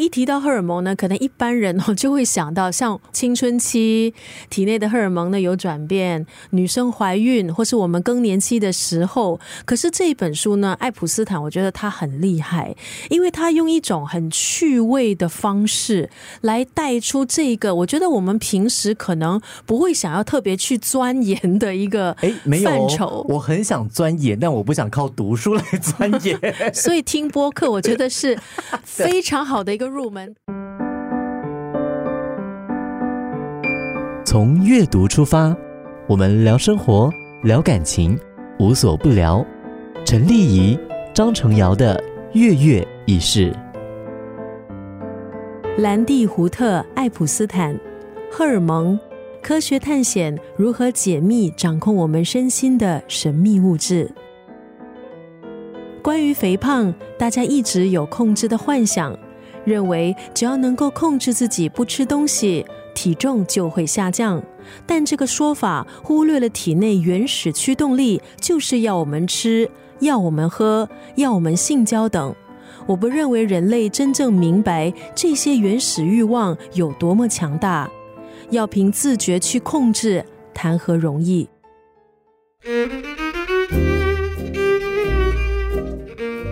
一提到荷尔蒙呢，可能一般人哦就会想到像青春期体内的荷尔蒙呢有转变，女生怀孕或是我们更年期的时候。可是这一本书呢，爱普斯坦，我觉得他很厉害，因为他用一种很趣味的方式来带出这个，我觉得我们平时可能不会想要特别去钻研的一个哎，没有范畴，我很想钻研，但我不想靠读书来钻研。所以听播客，我觉得是 非常好的一个入门。从阅读出发，我们聊生活，聊感情，无所不聊。陈丽仪、张成尧的月月已逝。兰蒂胡特·爱普斯坦，荷尔蒙科学探险如何解密掌控我们身心的神秘物质。关于肥胖，大家一直有控制的幻想，认为只要能够控制自己不吃东西，体重就会下降。但这个说法忽略了体内原始驱动力，就是要我们吃，要我们喝，要我们性交等。我不认为人类真正明白这些原始欲望有多么强大，要凭自觉去控制，谈何容易？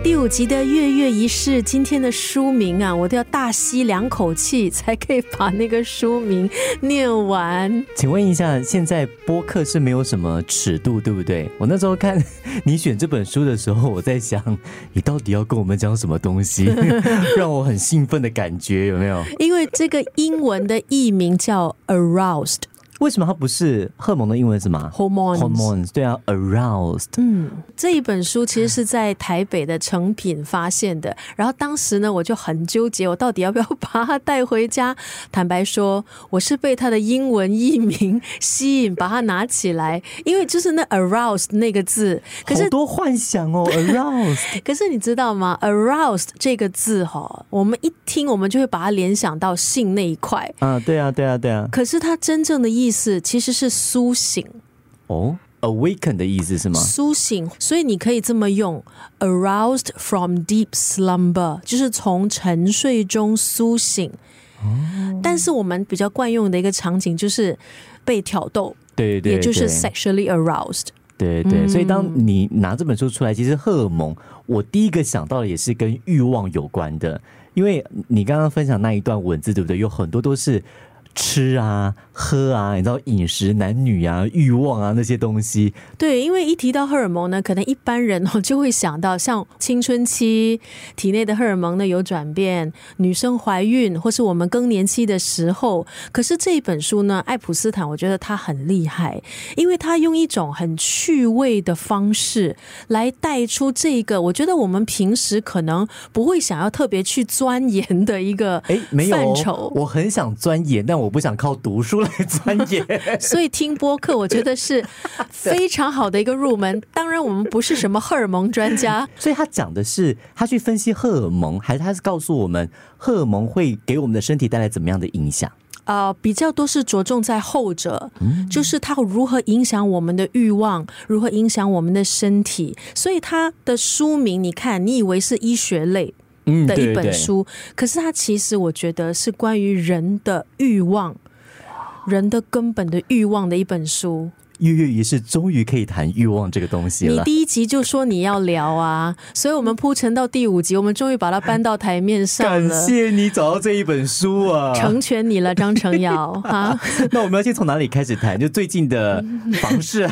第五集的月月仪式，今天的书名啊，我都要大吸两口气才可以把那个书名念完。请问一下，现在播客是没有什么尺度，对不对？我那时候看你选这本书的时候，我在想，你到底要跟我们讲什么东西，让我很兴奋的感觉，有没有？因为这个英文的译名叫 Aroused。为什么它不是荷尔蒙的英文是什么？Hormones，对啊，aroused。嗯，这一本书其实是在台北的成品发现的，然后当时呢，我就很纠结，我到底要不要把它带回家？坦白说，我是被它的英文译名吸引，把它拿起来，因为就是那 aroused 那个字，可是多幻想哦，aroused。可是你知道吗？aroused 这个字哈，我们一听，我们就会把它联想到性那一块。啊，对啊，对啊，对啊。可是它真正的意意思其实是苏醒哦，awaken 的意思是吗？苏醒，所以你可以这么用，aroused from deep slumber，就是从沉睡中苏醒。哦，但是我们比较惯用的一个场景就是被挑逗，对对，也就是 sexually aroused。对对，所以当你拿这本书出来，其实荷尔蒙，我第一个想到的也是跟欲望有关的，因为你刚刚分享那一段文字，对不对？有很多都是。吃啊，喝啊，你知道饮食、男女啊、欲望啊那些东西。对，因为一提到荷尔蒙呢，可能一般人哦就会想到像青春期体内的荷尔蒙呢有转变，女生怀孕或是我们更年期的时候。可是这一本书呢，爱普斯坦，我觉得他很厉害，因为他用一种很趣味的方式来带出这个，我觉得我们平时可能不会想要特别去钻研的一个哎范畴。我很想钻研，但我。我不想靠读书来钻研，所以听播客我觉得是 非常好的一个入门。当然，我们不是什么荷尔蒙专家，所以他讲的是他去分析荷尔蒙，还是他是告诉我们荷尔蒙会给我们的身体带来怎么样的影响？啊，比较多是着重在后者，就是它如何影响我们的欲望，如何影响我们的身体。所以它的书名，你看，你以为是医学类。的一本书，可是它其实我觉得是关于人的欲望，人的根本的欲望的一本书。跃跃欲试终于可以谈欲望这个东西了。你第一集就说你要聊啊，所以我们铺陈到第五集，我们终于把它搬到台面上了。感谢你找到这一本书啊，成全你了，张成尧哈。那我们要先从哪里开始谈？就最近的房事。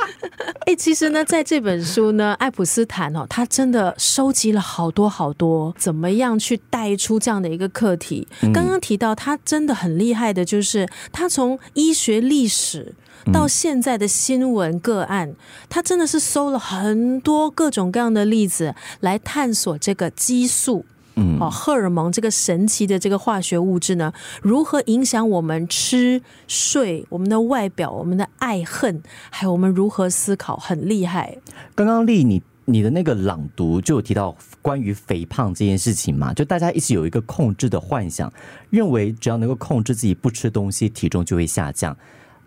哎，其实呢，在这本书呢，爱普斯坦哦，他真的收集了好多好多，怎么样去带出这样的一个课题？刚刚提到他真的很厉害的，就是他从医学历史。到现在的新闻个案，他真的是搜了很多各种各样的例子来探索这个激素，嗯，哦，荷尔蒙这个神奇的这个化学物质呢，如何影响我们吃、睡、我们的外表、我们的爱恨，还有我们如何思考，很厉害。刚刚丽，你你的那个朗读就有提到关于肥胖这件事情嘛？就大家一直有一个控制的幻想，认为只要能够控制自己不吃东西，体重就会下降。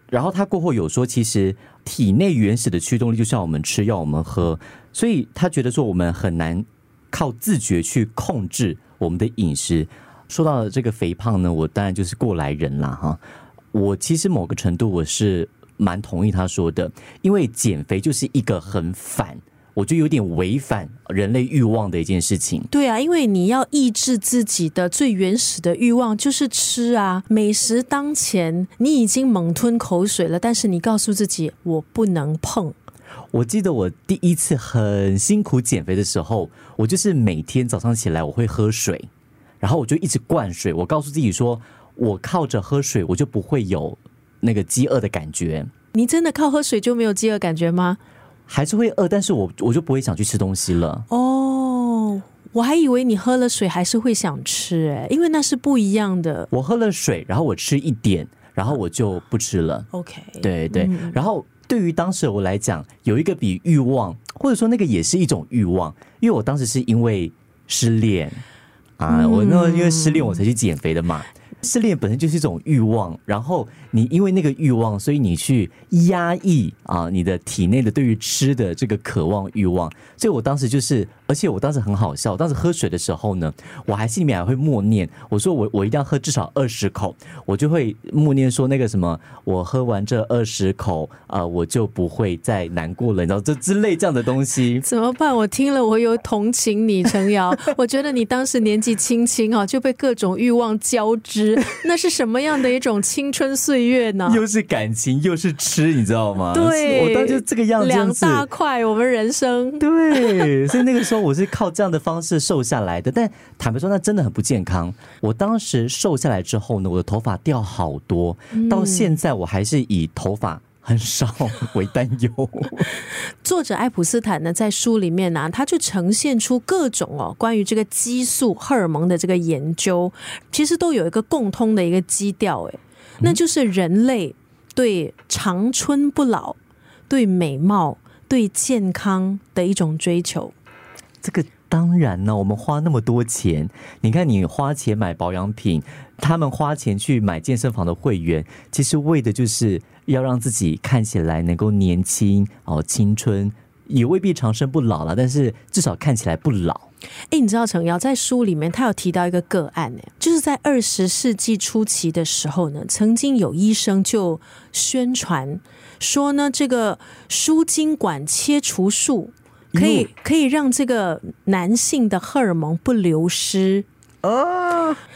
然后他过后有说，其实体内原始的驱动力就是要我们吃，要我们喝，所以他觉得说我们很难靠自觉去控制我们的饮食。说到这个肥胖呢，我当然就是过来人啦哈。我其实某个程度我是蛮同意他说的，因为减肥就是一个很反，我觉得有点违反人类欲望的一件事情。对啊，因为你要抑制自己的最原始的欲望，就是吃啊。美食当前，你已经猛吞口水了，但是你告诉自己我不能碰。我记得我第一次很辛苦减肥的时候，我就是每天早上起来我会喝水，然后我就一直灌水。我告诉自己说，我靠着喝水，我就不会有那个饥饿的感觉。你真的靠喝水就没有饥饿感觉吗？还是会饿，但是我我就不会想去吃东西了。哦，我还以为你喝了水还是会想吃，哎，因为那是不一样的。我喝了水，然后我吃一点，然后我就不吃了。OK，对对，然后对于当时我来讲，有一个比欲望，或者说那个也是一种欲望，因为我当时是因为失恋啊，我那因为失恋我才去减肥的嘛。失恋本身就是一种欲望，然后你因为那个欲望，所以你去压抑啊你的体内的对于吃的这个渴望欲望。所以我当时就是，而且我当时很好笑，当时喝水的时候呢，我还心里面还会默念，我说我我一定要喝至少二十口，我就会默念说那个什么，我喝完这二十口啊、我就不会再难过了，你知道这之类这样的东西。怎么办？我听了，我有同情你，陈瑶。我觉得你当时年纪轻轻啊，就被各种欲望交织，那是什么样的一种青春岁月呢？又是感情又是吃，你知道吗？对我当时就这个样子，两大块，我们人生。对，所以那个时候我是靠这样的方式瘦下来的，但坦白说，那真的很不健康。我当时瘦下来之后呢，我的头发掉好多，到现在我还是以头发很少为担忧。作者爱普斯坦呢，在书里面呢、他就呈现出各种哦关于这个激素、荷尔蒙的这个研究，其实都有一个共通的一个基调，诶，那就是人类对长春不老、对美貌、对健康的一种追求。这个当然呢，我们花那么多钱，你看你花钱买保养品，他们花钱去买健身房的会员，其实为的就是要让自己看起来能够年轻哦，青春。也未必长生不老了，但是至少看起来不老。哎，你知道陈瑶在书里面，他有提到一个个案，呢，就是在二十世纪初期的时候呢，曾经有医生就宣传说呢，这个输精管切除术可以可以让这个男性的荷尔蒙不流失。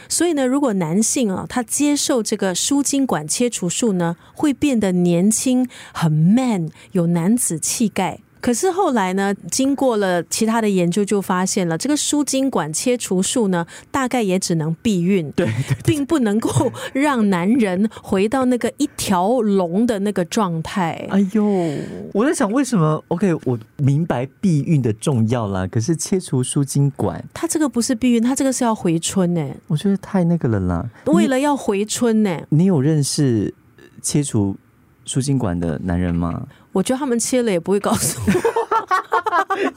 所以呢，如果男性啊，他接受这个输精管切除术呢，会变得年轻、很 man，有男子气概。可是后来呢，经过了其他的研究，就发现了这个输精管切除术呢，大概也只能避孕，对并不能够让男人回到那个一条龙的那个状态。哎呦，我在想为什么？OK，我明白避孕的重要啦，可是切除输精管，它这个不是避孕，它这个是要回春呢，我觉得太那个了啦。为了要回春呢。你有认识切除输精管的男人吗？我觉得他们切了也不会告诉我。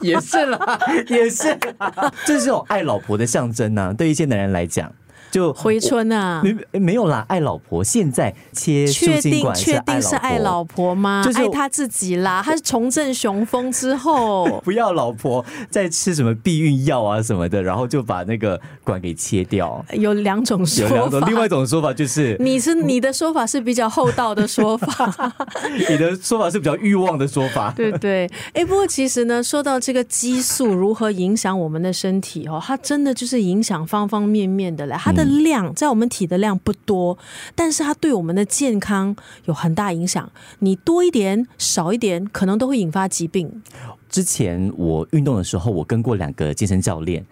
也是啦，也是啦，这是种爱老婆的象征呐、对一些男人来讲，就回春啊？没没有啦，爱老婆。现在切确定确定是爱老婆，吗？就是爱他自己啦，他是重振雄风之后，不要老婆再吃什么避孕药啊什么的，然后就把那个管给切掉。有两种说法有两种，法。另外一种说法就是你是你的说法是比较厚道的说法，你的说法是比较欲望的说法。对对。哎，不过其实呢，说到这个激素如何影响我们的身体哦，它真的就是影响方方面面的嘞。它量在我们体的量不多，但是它对我们的健康有很大影响。你多一点少一点，可能都会引发疾病。之前我运动的时候，我跟过两个健身教练，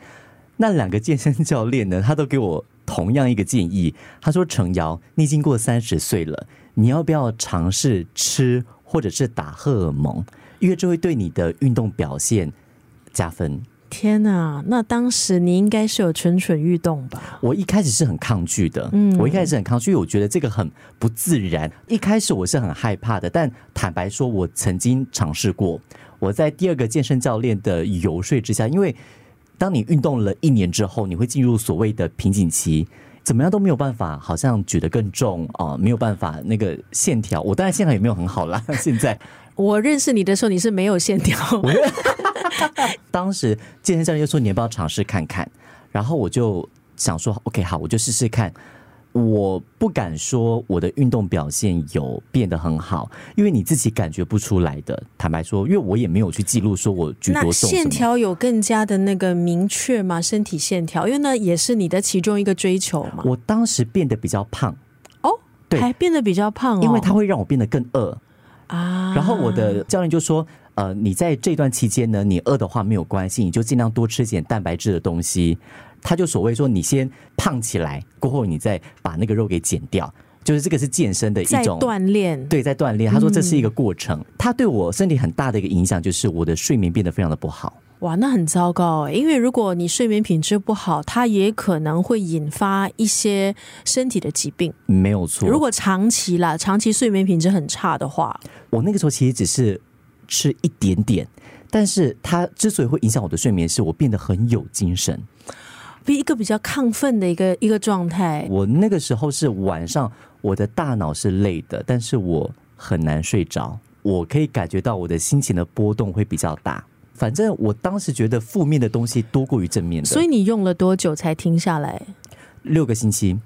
那两个健身教练呢，他都给我同样一个建议。他说：“程瑶，你已经过三十岁了，你要不要尝试吃或者是打荷尔蒙？因为这会对你的运动表现加分。”天呐，那当时你应该是有蠢蠢欲动吧？我一开始是很抗拒的，嗯我一开始是很抗拒，因为我觉得这个很不自然。一开始我是很害怕的，但坦白说，我曾经尝试过。我在第二个健身教练的游说之下，因为当你运动了一年之后，你会进入所谓的瓶颈期。怎么样都没有办法，好像举得更重啊、没有办法那个线条。我当然线条也没有很好啦，现在我认识你的时候，你是没有线条，当时健身教练就说你要不要尝试看看，然后我就想说，OK，好，我就试试看。我不敢说我的运动表现有变得很好，因为你自己感觉不出来的。坦白说，因为我也没有去记录说我举多重。线条有更加的那个明确吗？身体线条，因为那也是你的其中一个追求嘛。我当时变得比较胖哦，对还变得比较胖哦，因为它会让我变得更饿。啊，然后我的教练就说：“呃，你在这段期间呢，你饿的话没有关系，你就尽量多吃点蛋白质的东西。”他就所谓说：“你先胖起来，过后你再把那个肉给减掉。”就是这个是健身的一种锻炼，对，在锻炼。他说这是一个过程，他对我身体很大的一个影响就是我的睡眠变得非常的不好。哇，那很糟糕欸因为如果你睡眠品质不好，它也可能会引发一些身体的疾病。没有错。如果长期啦，长期睡眠品质很差的话，我那个时候其实只是吃一点点，但是它之所以会影响我的睡眠，是我变得很有精神。比一个比较亢奋的一个一个状态。我那个时候是晚上，我的大脑是累的，但是我很难睡着。我可以感觉到我的心情的波动会比较大。反正我当时觉得负面的东西多过于正面的，所以你用了多久才停下来？六个星期，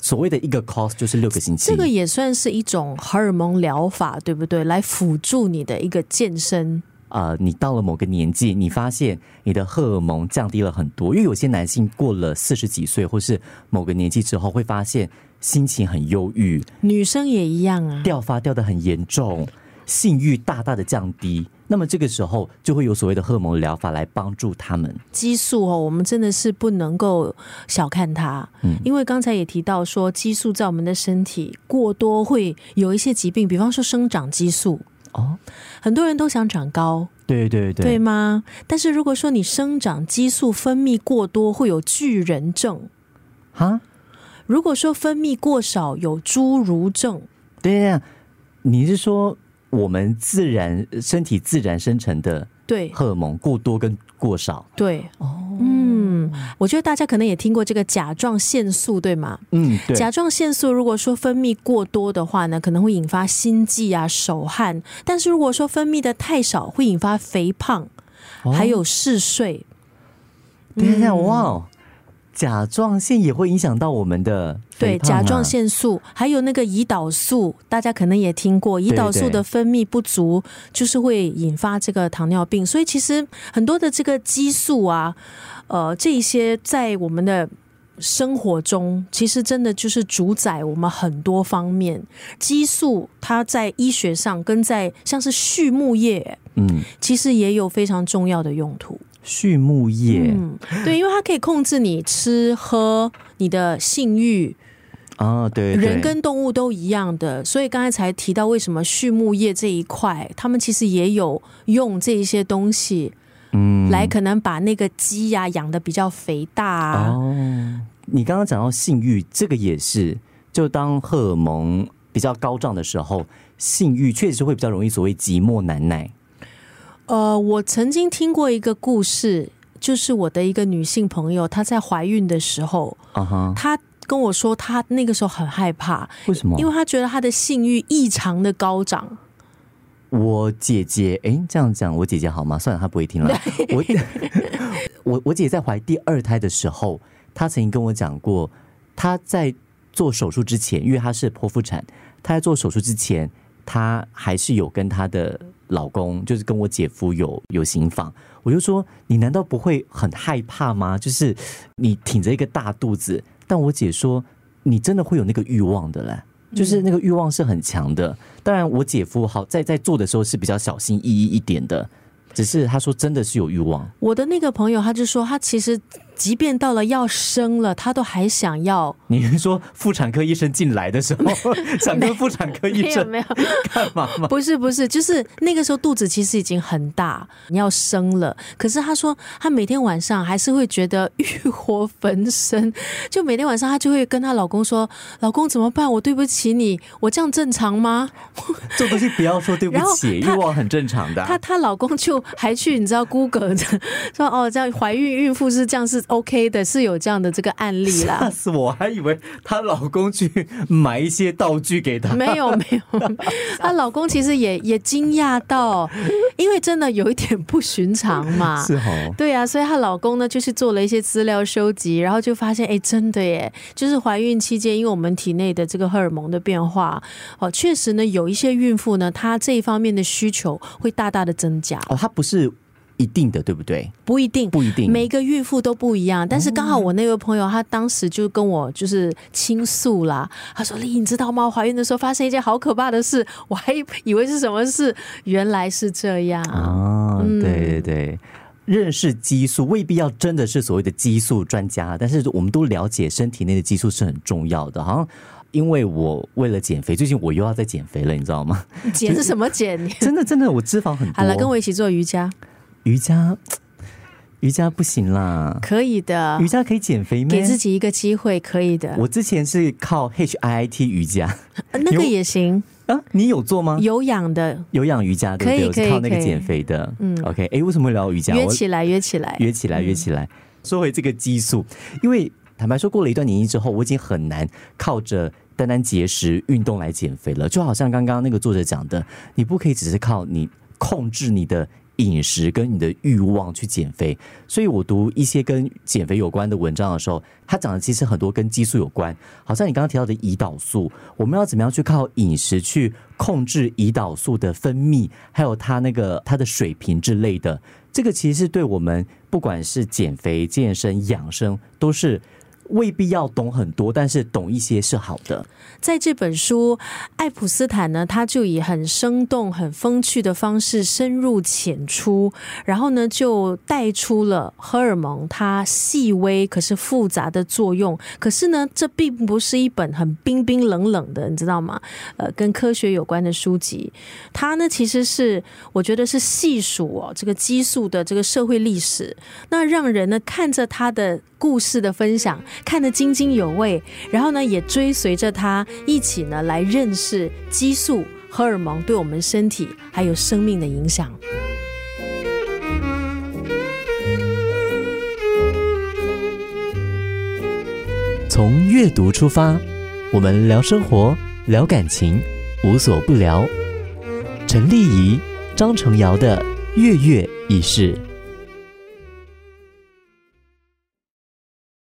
所谓的一个 course 就是六个星期。这个也算是一种荷尔蒙疗法，对不对？来辅助你的一个健身。呃，你到了某个年纪，你发现你的荷尔蒙降低了很多，因为有些男性过了四十几岁或是某个年纪之后，会发现心情很忧郁，女生也一样啊。掉发掉的很严重，性欲大大的降低。那么这个时候就会有所谓的荷尔蒙疗法来帮助他们。激素哦，我们真的是不能够小看它，嗯因为刚才也提到说，激素在我们的身体过多会有一些疾病，比方说生长激素。哦，很多人都想长高，对对对，对吗？但是如果说你生长激素分泌过多，会有巨人症；哈，如果说分泌过少，有侏儒症。对呀，你是说我们自然身体自然生成的对。荷尔蒙过多跟过少？对，哦，嗯，我觉得大家可能也听过这个甲状腺素，对吗？嗯，对，甲状腺素如果说分泌过多的话呢，可能会引发心悸啊、手汗；但是如果说分泌的太少，会引发肥胖，哦。还有嗜睡。等一下，嗯。哇哦，甲状腺也会影响到我们的对，甲状腺素还有那个胰岛素，大家可能也听过，胰岛素的分泌不足就是会引发这个糖尿病。所以其实很多的这个激素啊，呃，这一些在我们的生活中，其实真的就是主宰我们很多方面。激素它在医学上跟在像是畜牧业，嗯，其实也有非常重要的用途。畜牧业、嗯，对，因为它可以控制你吃喝、你的性欲。啊，对对，人跟动物都一样的，所以刚才才提到为什么畜牧业这一块，他们其实也有用这一些东西嗯来可能把那个鸡呀、养的比较肥大啊。哦，你刚刚讲到性欲，这个也是，就当荷尔蒙比较高涨的时候，性欲确实会比较容易所谓寂寞难耐。呃，我曾经听过一个故事，就是我的一个女性朋友，她在怀孕的时候，她跟我说，她那个时候很害怕，为什么？因为她觉得她的性欲异常的高涨。我姐姐，哎，这样讲，我姐姐好吗？算了，她不会听了。我 我我姐在怀第二胎的时候，她曾经跟我讲过，她在做手术之前，因为她是剖腹产，她在做手术之前，她还是有跟她的老公，就是跟我姐夫有有行房。我就说，你难道不会很害怕吗？就是你挺着一个大肚子，但我姐说，你真的会有那个欲望的嘞。就是那个欲望是很强的，当然我姐夫好在在做的时候是比较小心翼翼一点的，只是他说真的是有欲望，我的那个朋友，他就说，他其实即便到了要生了，他都还想要。你是说妇产科医生进来的时候想跟妇产科医生没有 干嘛吗？不是不是，就是那个时候肚子其实已经很大，你要生了。可是他说，他每天晚上还是会觉得欲火焚身，就每天晚上她就会跟她老公说：“老公怎么办？我对不起你，我这样正常吗 这种东西不要说对不起，欲望很正常的？”啊。她她老公就还去你知道 Google 的说：“哦，这样怀孕孕妇是这样是 OK 的，是有这样的这个案例吓啦。死我！还以为她老公去买一些道具给她。没有没有，她老公其实也也惊讶到，因为真的有一点不寻常嘛。是哦，对啊，所以她老公呢，就是做了一些资料收集，然后就发现，哎，真的耶，就是怀孕期间，因为我们体内的这个荷尔蒙的变化，哦，确实呢，有一些孕妇呢，她这一方面的需求会大大的增加，哦，她不是一定的，对不对？不一定。不一定。每个孕妇都不一样，但是刚好我那位朋友，她当时就跟我就是倾诉啦，她说：“丽，你知道吗？我怀孕的时候发生一件好可怕的事，我还以为是什么事，原来是这样。啊，嗯对对对。认识激素未必要真的是所谓的激素专家，但是我们都了解身体内的激素是很重要的。好像因为我为了减肥，最近我又要在减肥了，你知道吗？减是什么减？真的真的，我脂肪很多。好了，跟我一起做瑜伽，瑜伽，瑜伽不行啦，可以的瑜，伽可以减肥吗？给自己一个机会，可以的。我之前是靠 HIIT 瑜伽呃那个也行，啊，你有做吗？有氧的，有氧瑜伽？可以我是靠那个减肥的。嗯 OK，哎，为什么会聊瑜伽？约起来，约起来。约起来，约起来。说回这个激素，因为坦白说，过了一段年纪之后，我已经很难靠着单单节食、运动来减肥了。就好像刚刚那个作者讲的，你不可以只是靠你控制你的饮食跟你的欲望去减肥。所以我读一些跟减肥有关的文章的时候，它讲的其实很多跟激素有关。好像你刚刚提到的胰岛素，我们要怎么样去靠饮食去控制胰岛素的分泌，还有它那个它的水平之类的。这个其实是对我们不管是减肥、健身、养生，都是未必要懂很多，但是懂一些是好的。在这本书，爱普斯坦呢，他就以很生动、很风趣的方式深入浅出，然后呢，就带出了荷尔蒙它细微可是复杂的作用。可是呢，这并不是一本很冰冰冷冷的，你知道吗？呃，跟科学有关的书籍，它呢其实是我觉得是细数哦这个激素的这个社会历史，那让人呢看着他的故事的分享，看得津津有味，然后呢也追随着他一起呢来认识激素、荷尔蒙对我们身体还有生命的影响。从阅读出发，我们聊生活，聊感情，无所不聊。陈丽仪、张成尧的月月已逝。